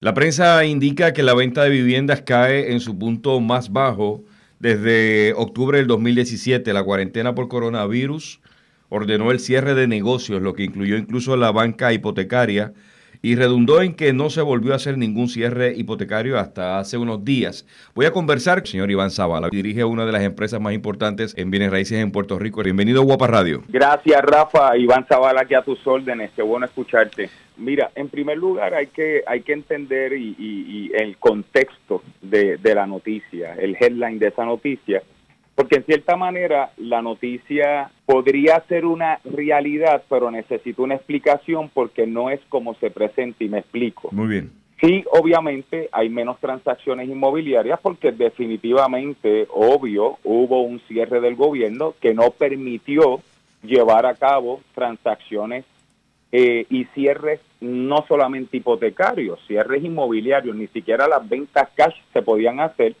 La prensa indica que la venta de viviendas cae en su punto más bajo desde octubre del 2017. La cuarentena por coronavirus ordenó el cierre de negocios, lo que incluyó incluso la banca hipotecaria y redundó en que no se volvió a hacer ningún cierre hipotecario hasta hace unos días. Voy a conversar con el señor Iván Zavala, dirige una de las empresas más importantes en bienes raíces en Puerto Rico. Bienvenido a Guapa Radio. Gracias, Rafa. Iván Zavala, aquí a tus órdenes. Qué bueno escucharte. Mira, en primer lugar hay que hay que entender y, el contexto de la noticia, el headline de esa noticia porque en cierta manera la noticia podría ser una realidad, pero necesito una explicación porque no es como se presenta y me explico. Muy bien. Sí, obviamente hay menos transacciones inmobiliarias porque definitivamente, obvio, hubo un cierre del gobierno que no permitió llevar a cabo transacciones eh, y cierres no solamente hipotecarios, cierres inmobiliarios, ni siquiera las ventas cash se podían hacer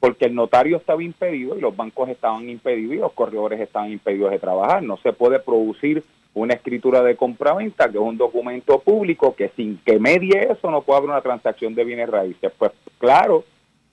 porque el notario estaba impedido y los bancos estaban impedidos y los corredores estaban impedidos de trabajar. No se puede producir una escritura de compraventa, que es un documento público, que sin que medie eso no puede haber una transacción de bienes raíces. Pues claro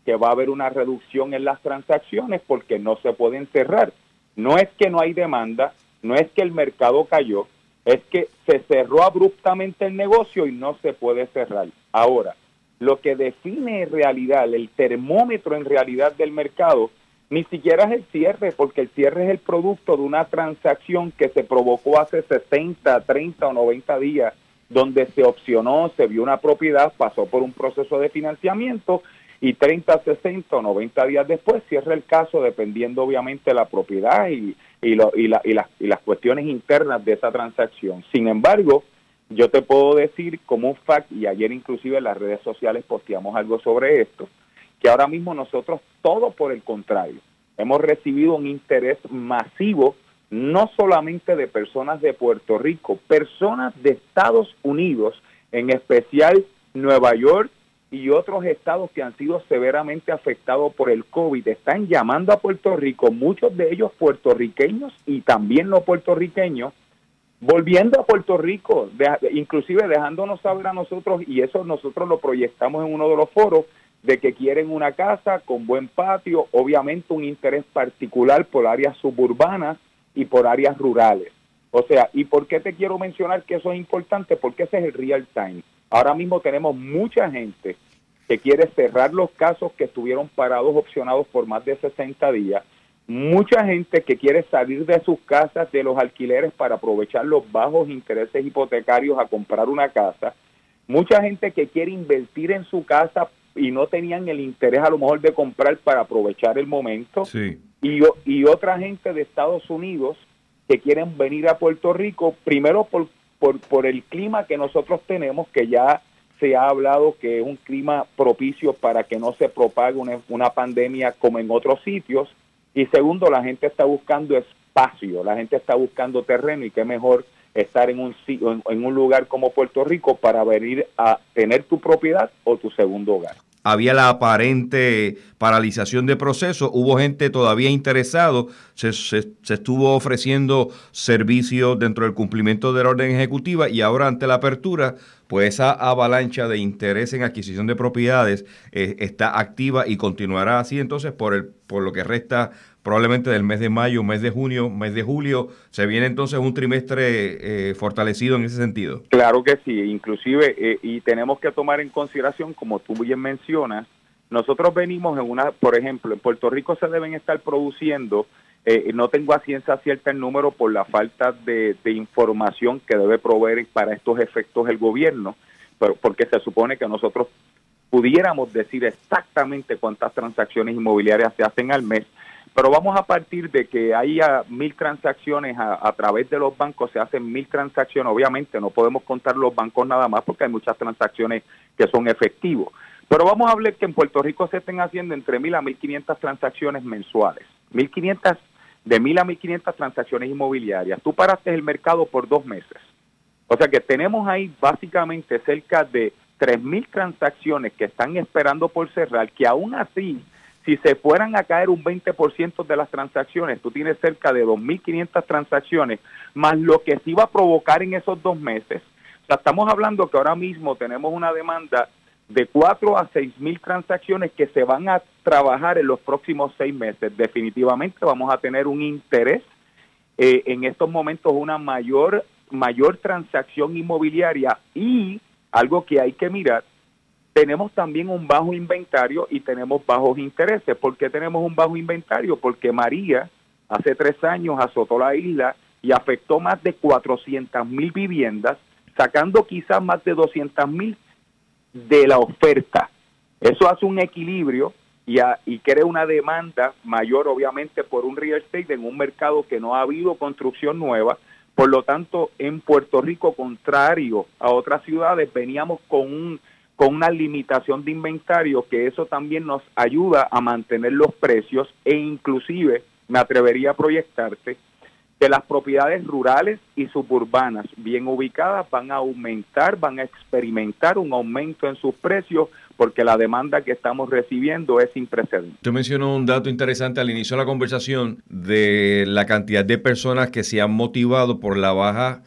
que va a haber una reducción en las transacciones porque no se pueden cerrar. No es que no hay demanda, no es que el mercado cayó, es que se cerró abruptamente el negocio y no se puede cerrar. Ahora, lo que define en realidad, el termómetro en realidad del mercado, ni siquiera es el cierre, porque el cierre es el producto de una transacción que se provocó hace 60, 30 o 90 días, donde se opcionó, se vio una propiedad, pasó por un proceso de financiamiento y 30, 60 o 90 días después cierra el caso, dependiendo obviamente la propiedad y, lo, y, la, y las cuestiones internas de esa transacción. Sin embargo, yo te puedo decir como un fact, y ayer inclusive en las redes sociales posteamos algo sobre esto, que ahora mismo nosotros, todo por el contrario, hemos recibido un interés masivo, no solamente de personas de Puerto Rico, personas de Estados Unidos, en especial Nueva York y otros estados que han sido severamente afectados por el COVID, están llamando a Puerto Rico, muchos de ellos puertorriqueños y también no puertorriqueños, volviendo a Puerto Rico, inclusive dejándonos saber a nosotros, y eso nosotros lo proyectamos en uno de los foros, de que quieren una casa con buen patio, obviamente un interés particular por áreas suburbanas y por áreas rurales. O sea, ¿y por qué te quiero mencionar que eso es importante? Porque ese es el real time. Ahora mismo tenemos mucha gente que quiere cerrar los casos que estuvieron parados, opcionados por más de 60 días mucha gente que quiere salir de sus casas, de los alquileres para aprovechar los bajos intereses hipotecarios a comprar una casa, mucha gente que quiere invertir en su casa y no tenían el interés a lo mejor de comprar para aprovechar el momento, y, y otra gente de Estados Unidos que quieren venir a Puerto Rico, primero por, por, por el clima que nosotros tenemos, que ya se ha hablado que es un clima propicio para que no se propague una, una pandemia como en otros sitios, y segundo, la gente está buscando espacio, la gente está buscando terreno y qué mejor estar en un, en un lugar como Puerto Rico para venir a tener tu propiedad o tu segundo hogar. Había la aparente paralización de proceso, hubo gente todavía interesado, se, se, estuvo ofreciendo servicios dentro del cumplimiento de la orden ejecutiva y ahora ante la apertura, pues esa avalancha de interés en adquisición de propiedades eh, está activa y continuará así entonces por, el, por lo que resta probablemente del mes de mayo, mes de junio, mes de julio, se viene entonces un trimestre eh, fortalecido en ese sentido. Claro que sí, inclusive, eh, y tenemos que tomar en consideración, como tú bien mencionas, nosotros venimos en una, por ejemplo, en Puerto Rico se deben estar produciendo, eh, no tengo a ciencia cierta el número por la falta de, información que debe proveer para estos efectos el gobierno, pero porque se supone que nosotros pudiéramos decir exactamente cuántas transacciones inmobiliarias se hacen al mes, pero vamos a partir de que haya mil transacciones a, través de los bancos, se hacen mil transacciones, obviamente no podemos contar los bancos nada más porque hay muchas transacciones que son efectivos. Pero vamos a hablar que en Puerto Rico se estén haciendo entre mil a mil quinientas transacciones mensuales. Mil quinientas, de mil a mil quinientas transacciones inmobiliarias. Tú paraste el mercado por dos meses. O sea que tenemos ahí básicamente cerca de tres mil transacciones que están esperando por cerrar, que aún así si se fueran a caer un 20% de las transacciones, tú tienes cerca de 2.500 transacciones, más lo que se iba a provocar en esos dos meses. O sea, estamos hablando que ahora mismo tenemos una demanda de 4 a 6 mil transacciones que se van a trabajar en los próximos seis meses. Definitivamente vamos a tener un interés eh, en estos momentos, una mayor, mayor transacción inmobiliaria y algo que hay que mirar, tenemos también un bajo inventario y tenemos bajos intereses. ¿Por qué tenemos un bajo inventario? Porque María hace tres años azotó la isla y afectó más de 400 mil viviendas, sacando quizás más de 200 mil de la oferta. Eso hace un equilibrio y, y crea una demanda mayor, obviamente, por un real estate en un mercado que no ha habido construcción nueva. Por lo tanto, en Puerto Rico, contrario a otras ciudades, veníamos con un con una limitación de inventario que eso también nos ayuda a mantener los precios e inclusive me atrevería a proyectarte que las propiedades rurales y suburbanas bien ubicadas van a aumentar, van a experimentar un aumento en sus precios porque la demanda que estamos recibiendo es sin precedentes. Mencionó un dato interesante al inicio de la conversación de la cantidad de personas que se han motivado por la baja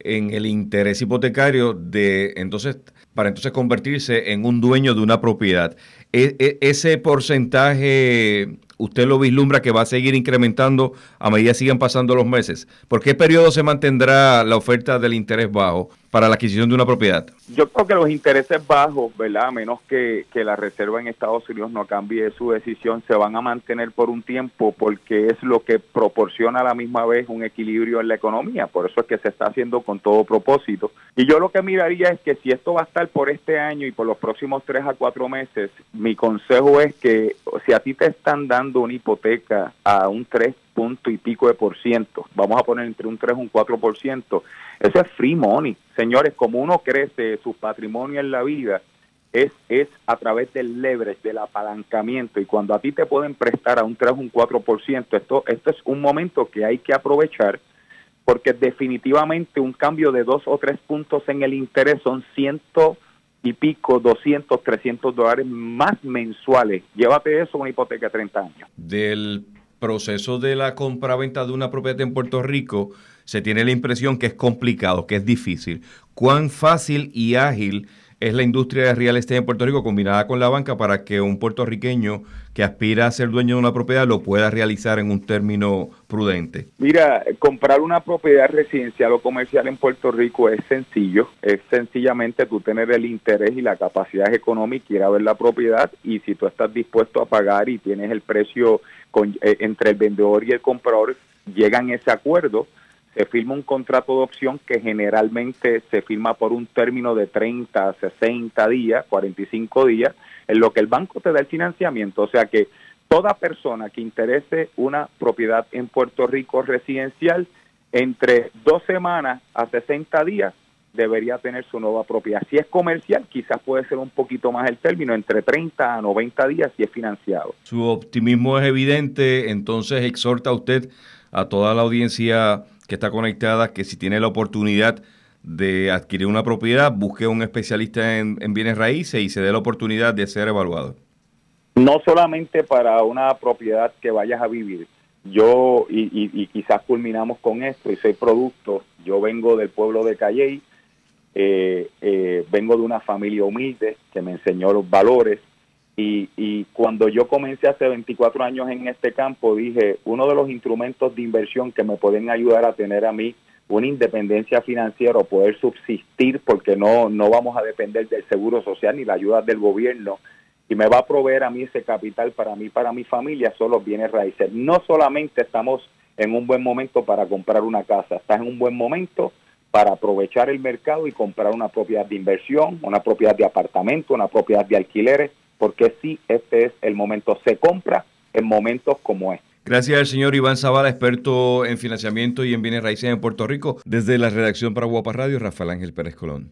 en el interés hipotecario de entonces para entonces convertirse en un dueño de una propiedad. E, e, ese porcentaje usted lo vislumbra que va a seguir incrementando a medida que sigan pasando los meses? ¿Por qué periodo se mantendrá la oferta del interés bajo para la adquisición de una propiedad? Yo creo que los intereses bajos, ¿verdad? A menos que, que la Reserva en Estados Unidos no cambie su decisión, se van a mantener por un tiempo porque es lo que proporciona a la misma vez un equilibrio en la economía. Por eso es que se está haciendo con todo propósito. Y yo lo que miraría es que si esto va a estar por este año y por los próximos tres a cuatro meses, mi consejo es que si a ti te están dando una hipoteca a un 3 punto y pico de por ciento, vamos a poner entre un 3 y un 4 por ciento, eso es free money. Señores, como uno crece su patrimonio en la vida, es, es a través del leverage, del apalancamiento. Y cuando a ti te pueden prestar a un 3 o un 4 por ciento, esto, esto es un momento que hay que aprovechar porque definitivamente un cambio de dos o tres puntos en el interés son ciento y pico, 200, 300 dólares más mensuales. Llévate eso, una hipoteca de 30 años. Del proceso de la compra-venta de una propiedad en Puerto Rico, se tiene la impresión que es complicado, que es difícil. ¿Cuán fácil y ágil es la industria de real estate en Puerto Rico combinada con la banca para que un puertorriqueño que aspira a ser dueño de una propiedad lo pueda realizar en un término prudente? Mira, comprar una propiedad residencial o comercial en Puerto Rico es sencillo, es sencillamente tú tener el interés y la capacidad económica, ir a ver la propiedad y si tú estás dispuesto a pagar y tienes el precio eh, entre el vendedor y el comprador, llegan ese acuerdo se firma un contrato de opción que generalmente se firma por un término de 30, 60 días, 45 días, en lo que el banco te da el financiamiento. O sea que toda persona que interese una propiedad en Puerto Rico residencial, entre dos semanas a 60 días debería tener su nueva propiedad. Si es comercial, quizás puede ser un poquito más el término, entre 30 a 90 días si es financiado. Su optimismo es evidente, entonces exhorta a usted a toda la audiencia que está conectada, que si tiene la oportunidad de adquirir una propiedad, busque un especialista en, bienes raíces y se dé la oportunidad de ser evaluado. No solamente para una propiedad que vayas a vivir. Yo, y, quizás culminamos con esto, y soy producto, yo vengo del pueblo de Calley, eh, eh, vengo de una familia humilde que me enseñó los valores, y, y, cuando yo comencé hace 24 años en este campo, dije, uno de los instrumentos de inversión que me pueden ayudar a tener a mí una independencia financiera o poder subsistir, porque no, no vamos a depender del seguro social ni la ayuda del gobierno, y me va a proveer a mí ese capital para mí, para mi familia, son los bienes raíces. No solamente estamos en un buen momento para comprar una casa, estás en un buen momento para aprovechar el mercado y comprar una propiedad de inversión, una propiedad de apartamento, una propiedad de alquileres porque sí, este es el momento. Se compra en momentos como este. Gracias al señor Iván Zavala, experto en financiamiento y en bienes raíces en Puerto Rico. Desde la redacción para Guapa Radio, Rafael Ángel Pérez Colón.